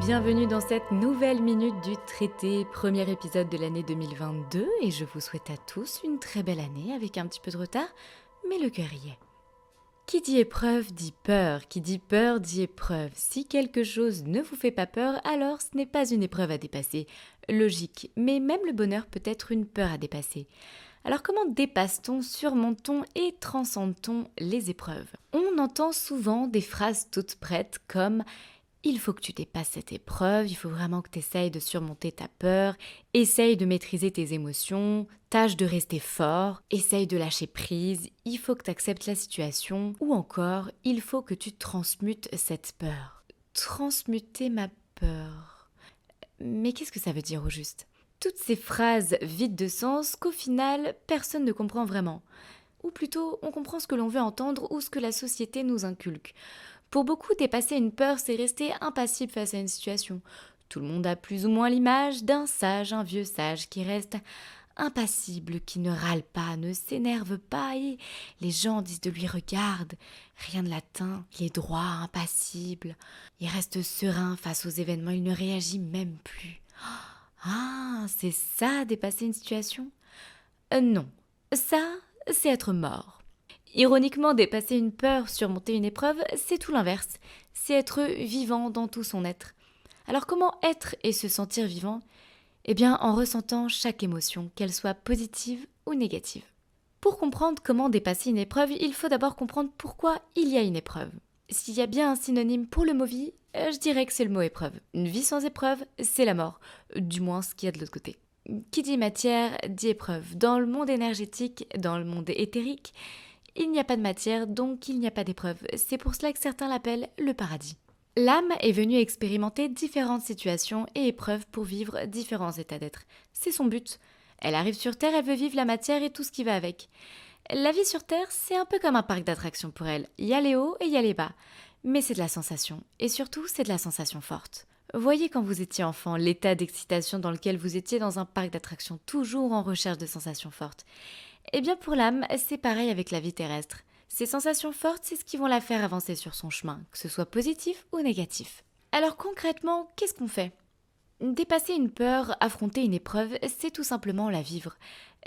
bienvenue dans cette nouvelle minute du traité, premier épisode de l'année 2022 et je vous souhaite à tous une très belle année avec un petit peu de retard, mais le cœur y est. Qui dit épreuve dit peur, qui dit peur dit épreuve. Si quelque chose ne vous fait pas peur, alors ce n'est pas une épreuve à dépasser. Logique, mais même le bonheur peut être une peur à dépasser. Alors comment dépasse-t-on, surmonte-t-on et transcende-t-on les épreuves? On entend souvent des phrases toutes prêtes comme il faut que tu dépasses cette épreuve, il faut vraiment que tu essayes de surmonter ta peur, essaye de maîtriser tes émotions, tâche de rester fort, essaye de lâcher prise, il faut que tu acceptes la situation, ou encore, il faut que tu transmutes cette peur. Transmuter ma peur. Mais qu'est-ce que ça veut dire au juste? Toutes ces phrases vides de sens qu'au final, personne ne comprend vraiment. Ou plutôt, on comprend ce que l'on veut entendre ou ce que la société nous inculque. Pour beaucoup, dépasser une peur, c'est rester impassible face à une situation. Tout le monde a plus ou moins l'image d'un sage, un vieux sage qui reste impassible, qui ne râle pas, ne s'énerve pas, et les gens disent de lui regarde, rien ne l'atteint, il est droit, impassible, il reste serein face aux événements, il ne réagit même plus. Ah, c'est ça, dépasser une situation? Euh, Non, ça, c'est être mort. Ironiquement, dépasser une peur, surmonter une épreuve, c'est tout l'inverse. C'est être vivant dans tout son être. Alors comment être et se sentir vivant? Eh bien en ressentant chaque émotion, qu'elle soit positive ou négative. Pour comprendre comment dépasser une épreuve, il faut d'abord comprendre pourquoi il y a une épreuve. S'il y a bien un synonyme pour le mot vie, euh, je dirais que c'est le mot épreuve. Une vie sans épreuve, c'est la mort, du moins ce qu'il y a de l'autre côté. Qui dit matière dit épreuve. Dans le monde énergétique, dans le monde éthérique, il n'y a pas de matière, donc il n'y a pas d'épreuve. C'est pour cela que certains l'appellent le paradis. L'âme est venue expérimenter différentes situations et épreuves pour vivre différents états d'être. C'est son but. Elle arrive sur Terre, elle veut vivre la matière et tout ce qui va avec. La vie sur Terre, c'est un peu comme un parc d'attractions pour elle. Il y a les hauts et il y a les bas. Mais c'est de la sensation. Et surtout, c'est de la sensation forte. Voyez quand vous étiez enfant l'état d'excitation dans lequel vous étiez dans un parc d'attractions, toujours en recherche de sensations fortes. Eh bien pour l'âme, c'est pareil avec la vie terrestre. Ces sensations fortes, c'est ce qui vont la faire avancer sur son chemin, que ce soit positif ou négatif. Alors concrètement, qu'est-ce qu'on fait? Dépasser une peur, affronter une épreuve, c'est tout simplement la vivre.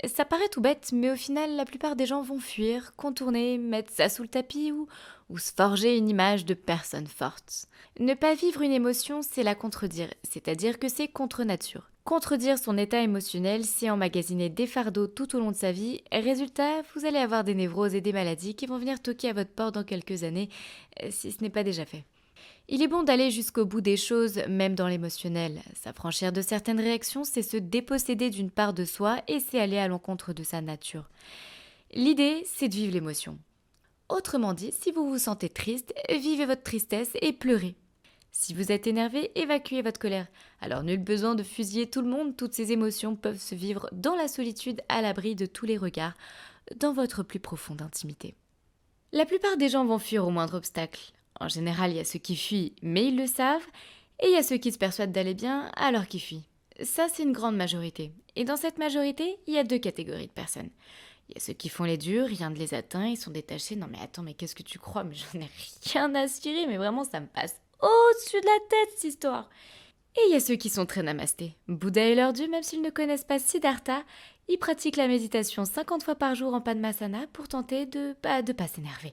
Ça paraît tout bête, mais au final, la plupart des gens vont fuir, contourner, mettre ça sous le tapis ou, ou se forger une image de personne forte. Ne pas vivre une émotion, c'est la contredire, c'est-à-dire que c'est contre nature. Contredire son état émotionnel, c'est emmagasiner des fardeaux tout au long de sa vie. Résultat, vous allez avoir des névroses et des maladies qui vont venir toquer à votre porte dans quelques années, euh, si ce n'est pas déjà fait. Il est bon d'aller jusqu'au bout des choses, même dans l'émotionnel. S'affranchir de certaines réactions, c'est se déposséder d'une part de soi et c'est aller à l'encontre de sa nature. L'idée, c'est de vivre l'émotion. Autrement dit, si vous vous sentez triste, vivez votre tristesse et pleurez. Si vous êtes énervé, évacuez votre colère. Alors nul besoin de fusiller tout le monde, toutes ces émotions peuvent se vivre dans la solitude, à l'abri de tous les regards, dans votre plus profonde intimité. La plupart des gens vont fuir au moindre obstacle. En général, il y a ceux qui fuient, mais ils le savent, et il y a ceux qui se persuadent d'aller bien alors qu'ils fuient. Ça, c'est une grande majorité. Et dans cette majorité, il y a deux catégories de personnes. Il y a ceux qui font les durs, rien ne les atteint, ils sont détachés. Non mais attends, mais qu'est-ce que tu crois? Mais j'en ai rien à cirer, mais vraiment ça me passe au-dessus de la tête, cette histoire. Et il y a ceux qui sont très namastés. Bouddha est leur dieu, même s'ils ne connaissent pas Siddhartha, ils pratiquent la méditation 50 fois par jour en Padmasana pour tenter de bah, de pas s'énerver.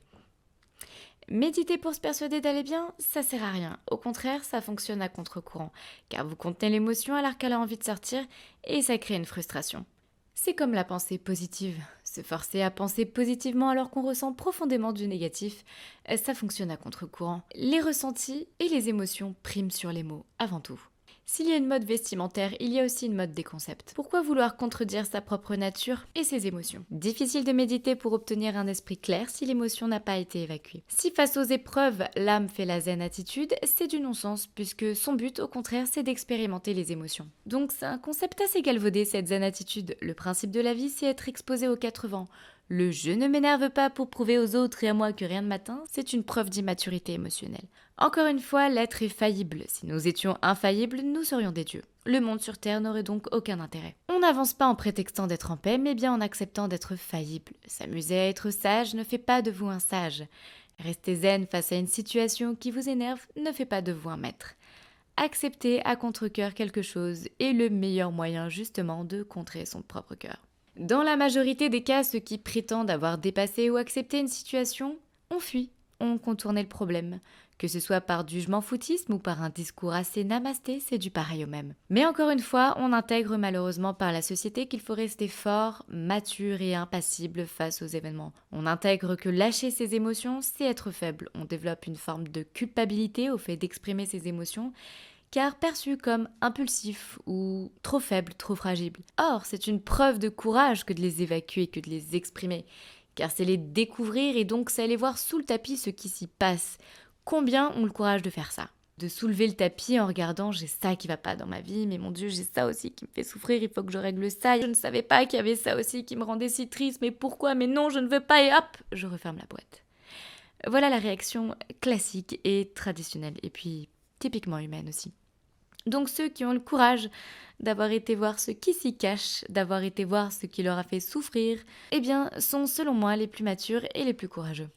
Méditer pour se persuader d'aller bien, ça sert à rien. Au contraire, ça fonctionne à contre-courant, car vous contenez l'émotion alors qu'elle a envie de sortir et ça crée une frustration. C'est comme la pensée positive. Se forcer à penser positivement alors qu'on ressent profondément du négatif, ça fonctionne à contre-courant. Les ressentis et les émotions priment sur les mots avant tout. S'il y a une mode vestimentaire, il y a aussi une mode des concepts. Pourquoi vouloir contredire sa propre nature et ses émotions? Difficile de méditer pour obtenir un esprit clair si l'émotion n'a pas été évacuée. Si face aux épreuves, l'âme fait la zen attitude, c'est du non-sens puisque son but au contraire c'est d'expérimenter les émotions. Donc c'est un concept assez galvaudé cette zen attitude. Le principe de la vie c'est être exposé aux quatre vents, le je ne m'énerve pas pour prouver aux autres et à moi que rien ne m'atteint, c'est une preuve d'immaturité émotionnelle. Encore une fois, l'être est faillible. Si nous étions infaillibles, nous serions des dieux. Le monde sur Terre n'aurait donc aucun intérêt. On n'avance pas en prétextant d'être en paix, mais bien en acceptant d'être faillible. S'amuser à être sage ne fait pas de vous un sage. Rester zen face à une situation qui vous énerve ne fait pas de vous un maître. accepter à contre-coeur quelque chose est le meilleur moyen justement de contrer son propre cœur. Dans la majorité des cas, ceux qui prétendent avoir dépassé ou accepté une situation ont fui, ont contourné le problème. Que ce soit par du je m'en foutisme ou par un discours assez namasté, c'est du pareil au même. Mais encore une fois, on intègre malheureusement par la société qu'il faut rester fort, mature et impassible face aux événements. On intègre que lâcher ses émotions, c'est être faible. On développe une forme de culpabilité au fait d'exprimer ses émotions car perçu comme impulsif ou trop faible, trop fragile. Or, c'est une preuve de courage que de les évacuer, que de les exprimer, car c'est les découvrir et donc c'est aller voir sous le tapis ce qui s'y passe. Combien ont le courage de faire ça de soulever le tapis en regardant j'ai ça qui va pas dans ma vie, mais mon Dieu, j'ai ça aussi qui me fait souffrir, il faut que je règle ça. Je ne savais pas qu'il y avait ça aussi qui me rendait si triste, mais pourquoi? Mais non, je ne veux pas, et hop, je referme la boîte. Voilà la réaction classique et traditionnelle, et puis typiquement humaine aussi. Donc ceux qui ont le courage d'avoir été voir ce qui s'y cache, d'avoir été voir ce qui leur a fait souffrir, eh bien, sont selon moi les plus matures et les plus courageux.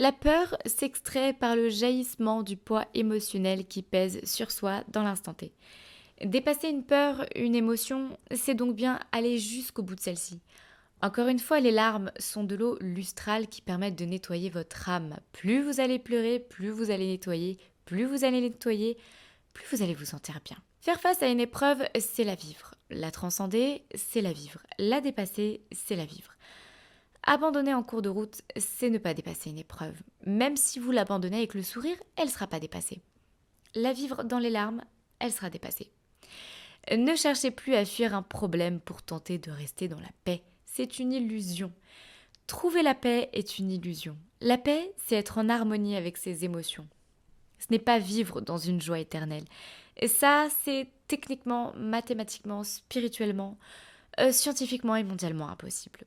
La peur s'extrait par le jaillissement du poids émotionnel qui pèse sur soi dans l'instant T. Dépasser une peur, une émotion, c'est donc bien aller jusqu'au bout de celle-ci. Encore une fois, les larmes sont de l'eau lustrale qui permettent de nettoyer votre âme. Plus vous allez pleurer, plus vous allez nettoyer, plus vous allez nettoyer, plus vous allez vous sentir bien. Faire face à une épreuve, c'est la vivre. La transcender, c'est la vivre. La dépasser, c'est la vivre. Abandonner en cours de route, c'est ne pas dépasser une épreuve. Même si vous l'abandonnez avec le sourire, elle ne sera pas dépassée. La vivre dans les larmes, elle sera dépassée. Ne cherchez plus à fuir un problème pour tenter de rester dans la paix. C'est une illusion. Trouver la paix est une illusion. La paix, c'est être en harmonie avec ses émotions. Ce n'est pas vivre dans une joie éternelle. Et ça, c'est techniquement, mathématiquement, spirituellement, euh, scientifiquement et mondialement impossible.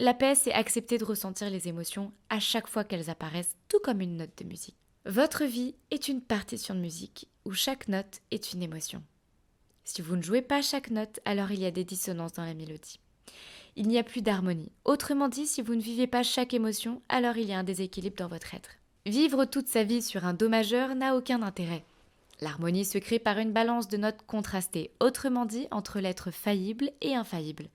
La paix, c'est accepter de ressentir les émotions à chaque fois qu'elles apparaissent, tout comme une note de musique. Votre vie est une partition de musique où chaque note est une émotion. Si vous ne jouez pas chaque note, alors il y a des dissonances dans la mélodie. Il n'y a plus d'harmonie. Autrement dit, si vous ne vivez pas chaque émotion, alors il y a un déséquilibre dans votre être. Vivre toute sa vie sur un Do majeur n'a aucun intérêt. L'harmonie se crée par une balance de notes contrastées, autrement dit entre l'être faillible et infaillible.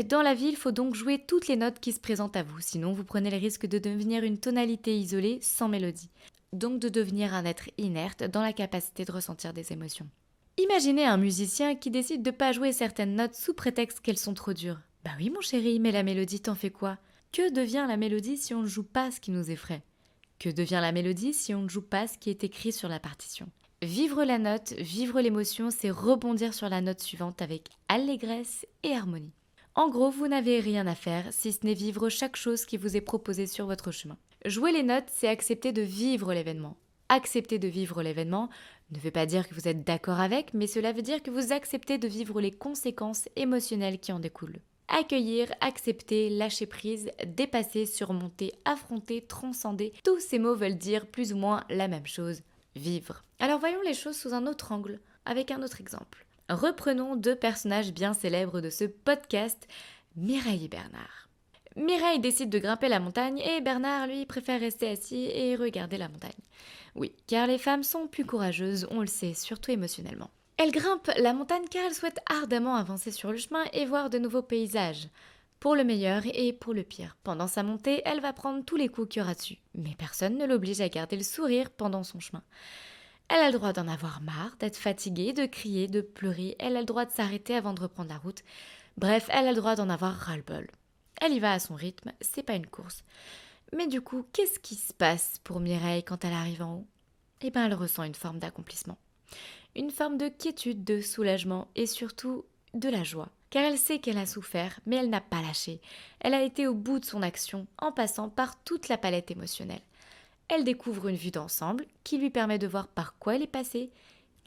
Dans la vie, il faut donc jouer toutes les notes qui se présentent à vous, sinon vous prenez le risque de devenir une tonalité isolée sans mélodie, donc de devenir un être inerte dans la capacité de ressentir des émotions. Imaginez un musicien qui décide de ne pas jouer certaines notes sous prétexte qu'elles sont trop dures. Bah oui mon chéri, mais la mélodie t'en fait quoi? Que devient la mélodie si on ne joue pas ce qui nous effraie? Que devient la mélodie si on ne joue pas ce qui est écrit sur la partition? Vivre la note, vivre l'émotion, c'est rebondir sur la note suivante avec allégresse et harmonie. En gros, vous n'avez rien à faire si ce n'est vivre chaque chose qui vous est proposée sur votre chemin. Jouer les notes, c'est accepter de vivre l'événement. Accepter de vivre l'événement ne veut pas dire que vous êtes d'accord avec, mais cela veut dire que vous acceptez de vivre les conséquences émotionnelles qui en découlent accueillir, accepter, lâcher prise, dépasser, surmonter, affronter, transcender. Tous ces mots veulent dire plus ou moins la même chose, vivre. Alors voyons les choses sous un autre angle, avec un autre exemple. Reprenons deux personnages bien célèbres de ce podcast, Mireille et Bernard. Mireille décide de grimper la montagne et Bernard, lui, préfère rester assis et regarder la montagne. Oui, car les femmes sont plus courageuses, on le sait, surtout émotionnellement. Elle grimpe la montagne car elle souhaite ardemment avancer sur le chemin et voir de nouveaux paysages. Pour le meilleur et pour le pire. Pendant sa montée, elle va prendre tous les coups qu'il y aura dessus. Mais personne ne l'oblige à garder le sourire pendant son chemin. Elle a le droit d'en avoir marre, d'être fatiguée, de crier, de pleurer. Elle a le droit de s'arrêter avant de reprendre la route. Bref, elle a le droit d'en avoir ras-le-bol. Elle y va à son rythme, c'est pas une course. Mais du coup, qu'est-ce qui se passe pour Mireille quand elle arrive en haut? Eh bien, elle ressent une forme d'accomplissement une forme de quiétude, de soulagement et surtout de la joie. Car elle sait qu'elle a souffert, mais elle n'a pas lâché. Elle a été au bout de son action en passant par toute la palette émotionnelle. Elle découvre une vue d'ensemble qui lui permet de voir par quoi elle est passée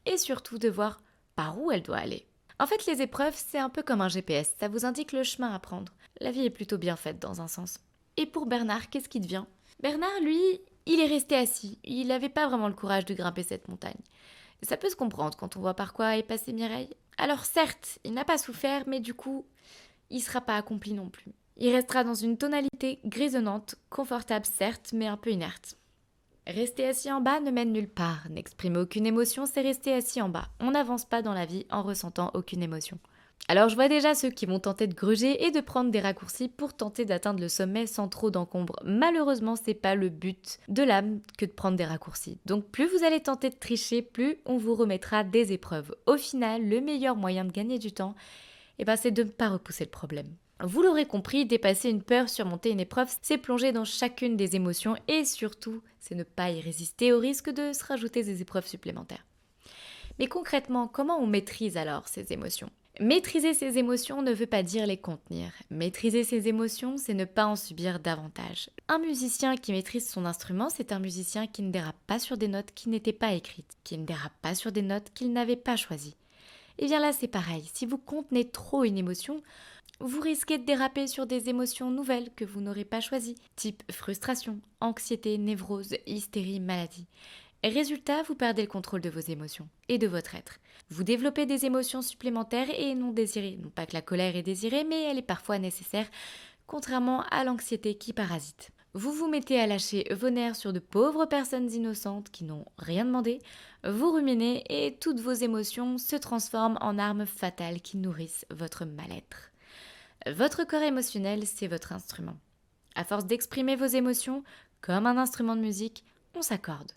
et surtout de voir par où elle doit aller. En fait, les épreuves, c'est un peu comme un GPS, ça vous indique le chemin à prendre. La vie est plutôt bien faite dans un sens. Et pour Bernard, qu'est-ce qui devient? Bernard, lui, il est resté assis. Il n'avait pas vraiment le courage de grimper cette montagne. Ça peut se comprendre quand on voit par quoi est passé Mireille. Alors certes, il n'a pas souffert, mais du coup, il ne sera pas accompli non plus. Il restera dans une tonalité grisonnante, confortable certes, mais un peu inerte. Rester assis en bas ne mène nulle part. N'exprimer aucune émotion, c'est rester assis en bas. On n'avance pas dans la vie en ressentant aucune émotion. Alors je vois déjà ceux qui vont tenter de gruger et de prendre des raccourcis pour tenter d'atteindre le sommet sans trop d'encombre. Malheureusement, c'est pas le but de l'âme que de prendre des raccourcis. Donc plus vous allez tenter de tricher, plus on vous remettra des épreuves. Au final, le meilleur moyen de gagner du temps, eh ben, c'est de ne pas repousser le problème. Vous l'aurez compris, dépasser une peur, surmonter une épreuve, c'est plonger dans chacune des émotions et surtout, c'est ne pas y résister au risque de se rajouter des épreuves supplémentaires. Mais concrètement, comment on maîtrise alors ces émotions? Maîtriser ses émotions ne veut pas dire les contenir. Maîtriser ses émotions, c'est ne pas en subir davantage. Un musicien qui maîtrise son instrument, c'est un musicien qui ne dérape pas sur des notes qui n'étaient pas écrites, qui ne dérape pas sur des notes qu'il n'avait pas choisies. Et bien là, c'est pareil. Si vous contenez trop une émotion, vous risquez de déraper sur des émotions nouvelles que vous n'aurez pas choisies, type frustration, anxiété, névrose, hystérie, maladie. Résultat, vous perdez le contrôle de vos émotions et de votre être. Vous développez des émotions supplémentaires et non désirées. Non pas que la colère est désirée, mais elle est parfois nécessaire, contrairement à l'anxiété qui parasite. Vous vous mettez à lâcher vos nerfs sur de pauvres personnes innocentes qui n'ont rien demandé, vous ruminez et toutes vos émotions se transforment en armes fatales qui nourrissent votre mal-être. Votre corps émotionnel, c'est votre instrument. À force d'exprimer vos émotions, comme un instrument de musique, on s'accorde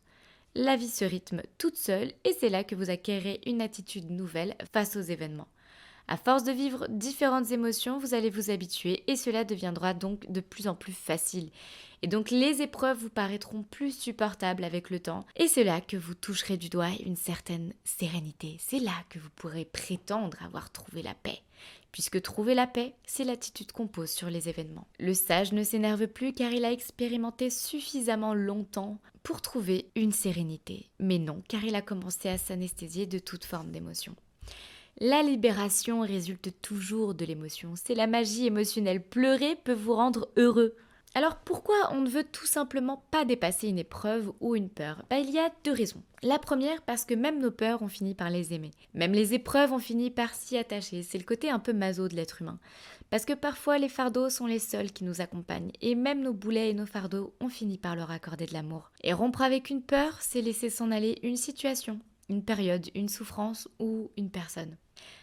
la vie se rythme toute seule et c'est là que vous acquérez une attitude nouvelle face aux événements. À force de vivre différentes émotions, vous allez vous habituer et cela deviendra donc de plus en plus facile. Et donc les épreuves vous paraîtront plus supportables avec le temps et c'est là que vous toucherez du doigt une certaine sérénité. C'est là que vous pourrez prétendre avoir trouvé la paix puisque trouver la paix, c'est l'attitude qu'on pose sur les événements. Le sage ne s'énerve plus car il a expérimenté suffisamment longtemps pour trouver une sérénité, mais non car il a commencé à s'anesthésier de toute forme d'émotion. La libération résulte toujours de l'émotion, c'est la magie émotionnelle. Pleurer peut vous rendre heureux. Alors pourquoi on ne veut tout simplement pas dépasser une épreuve ou une peur? Bah, Il y a deux raisons. La première parce que même nos peurs ont fini par les aimer. Même les épreuves ont fini par s'y attacher. C'est le côté un peu maso de l'être humain. Parce que parfois les fardeaux sont les seuls qui nous accompagnent. Et même nos boulets et nos fardeaux ont fini par leur accorder de l'amour. Et rompre avec une peur, c'est laisser s'en aller une situation, une période, une souffrance ou une personne.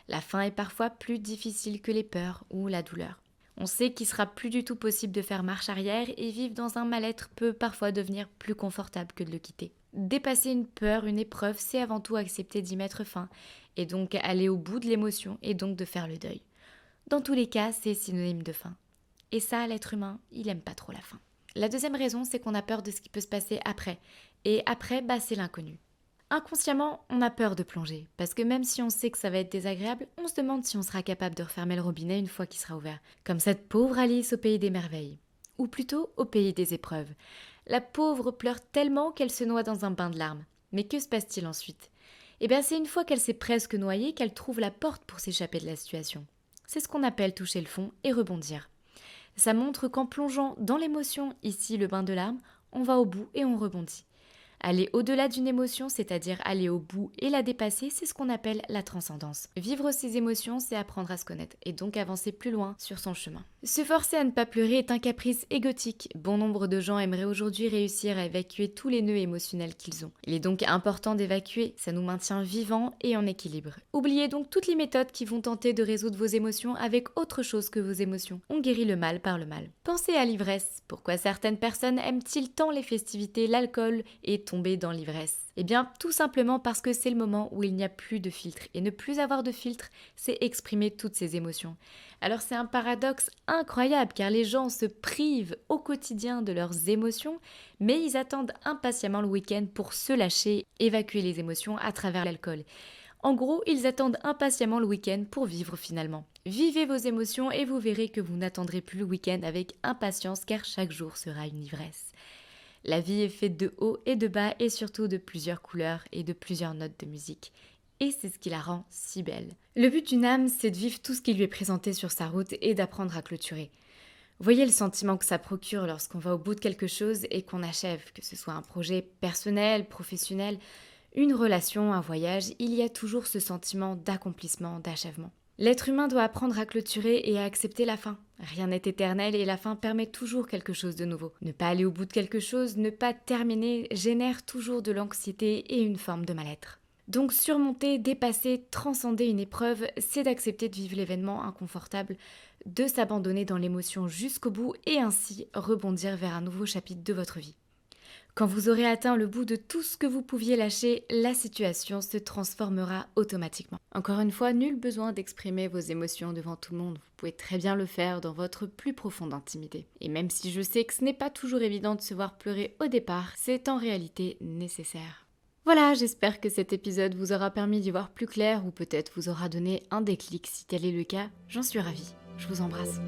La fin est parfois plus difficile que les peurs ou la douleur. On sait qu'il sera plus du tout possible de faire marche arrière et vivre dans un mal-être peut parfois devenir plus confortable que de le quitter. Dépasser une peur, une épreuve, c'est avant tout accepter d'y mettre fin et donc aller au bout de l'émotion et donc de faire le deuil. Dans tous les cas, c'est synonyme de fin. Et ça, l'être humain, il aime pas trop la fin. La deuxième raison, c'est qu'on a peur de ce qui peut se passer après. Et après, bah, c'est l'inconnu. Inconsciemment, on a peur de plonger, parce que même si on sait que ça va être désagréable, on se demande si on sera capable de refermer le robinet une fois qu'il sera ouvert, comme cette pauvre Alice au pays des merveilles, ou plutôt au pays des épreuves. La pauvre pleure tellement qu'elle se noie dans un bain de larmes. Mais que se passe-t-il ensuite? Eh bien, c'est une fois qu'elle s'est presque noyée qu'elle trouve la porte pour s'échapper de la situation. C'est ce qu'on appelle toucher le fond et rebondir. Ça montre qu'en plongeant dans l'émotion, ici le bain de larmes, on va au bout et on rebondit. Aller au-delà d'une émotion, c'est-à-dire aller au bout et la dépasser, c'est ce qu'on appelle la transcendance. Vivre ses émotions, c'est apprendre à se connaître et donc avancer plus loin sur son chemin. Se forcer à ne pas pleurer est un caprice égotique. Bon nombre de gens aimeraient aujourd'hui réussir à évacuer tous les nœuds émotionnels qu'ils ont. Il est donc important d'évacuer, ça nous maintient vivants et en équilibre. Oubliez donc toutes les méthodes qui vont tenter de résoudre vos émotions avec autre chose que vos émotions. On guérit le mal par le mal. Pensez à l'ivresse. Pourquoi certaines personnes aiment-ils tant les festivités, l'alcool et tomber dans l'ivresse? Eh bien, tout simplement parce que c'est le moment où il n'y a plus de filtre. Et ne plus avoir de filtre, c'est exprimer toutes ces émotions. Alors c'est un paradoxe incroyable car les gens se privent au quotidien de leurs émotions, mais ils attendent impatiemment le week-end pour se lâcher, évacuer les émotions à travers l'alcool. En gros, ils attendent impatiemment le week-end pour vivre finalement. Vivez vos émotions et vous verrez que vous n'attendrez plus le week-end avec impatience car chaque jour sera une ivresse. La vie est faite de haut et de bas et surtout de plusieurs couleurs et de plusieurs notes de musique. Et c'est ce qui la rend si belle. Le but d'une âme, c'est de vivre tout ce qui lui est présenté sur sa route et d'apprendre à clôturer. Voyez le sentiment que ça procure lorsqu'on va au bout de quelque chose et qu'on achève, que ce soit un projet personnel, professionnel, une relation, un voyage, il y a toujours ce sentiment d'accomplissement, d'achèvement. L'être humain doit apprendre à clôturer et à accepter la fin. Rien n'est éternel et la fin permet toujours quelque chose de nouveau. Ne pas aller au bout de quelque chose, ne pas terminer, génère toujours de l'anxiété et une forme de mal-être. Donc surmonter, dépasser, transcender une épreuve, c'est d'accepter de vivre l'événement inconfortable, de s'abandonner dans l'émotion jusqu'au bout et ainsi rebondir vers un nouveau chapitre de votre vie. Quand vous aurez atteint le bout de tout ce que vous pouviez lâcher, la situation se transformera automatiquement. Encore une fois, nul besoin d'exprimer vos émotions devant tout le monde. Vous pouvez très bien le faire dans votre plus profonde intimité. Et même si je sais que ce n'est pas toujours évident de se voir pleurer au départ, c'est en réalité nécessaire. Voilà, j'espère que cet épisode vous aura permis d'y voir plus clair ou peut-être vous aura donné un déclic si tel est le cas. J'en suis ravie. Je vous embrasse.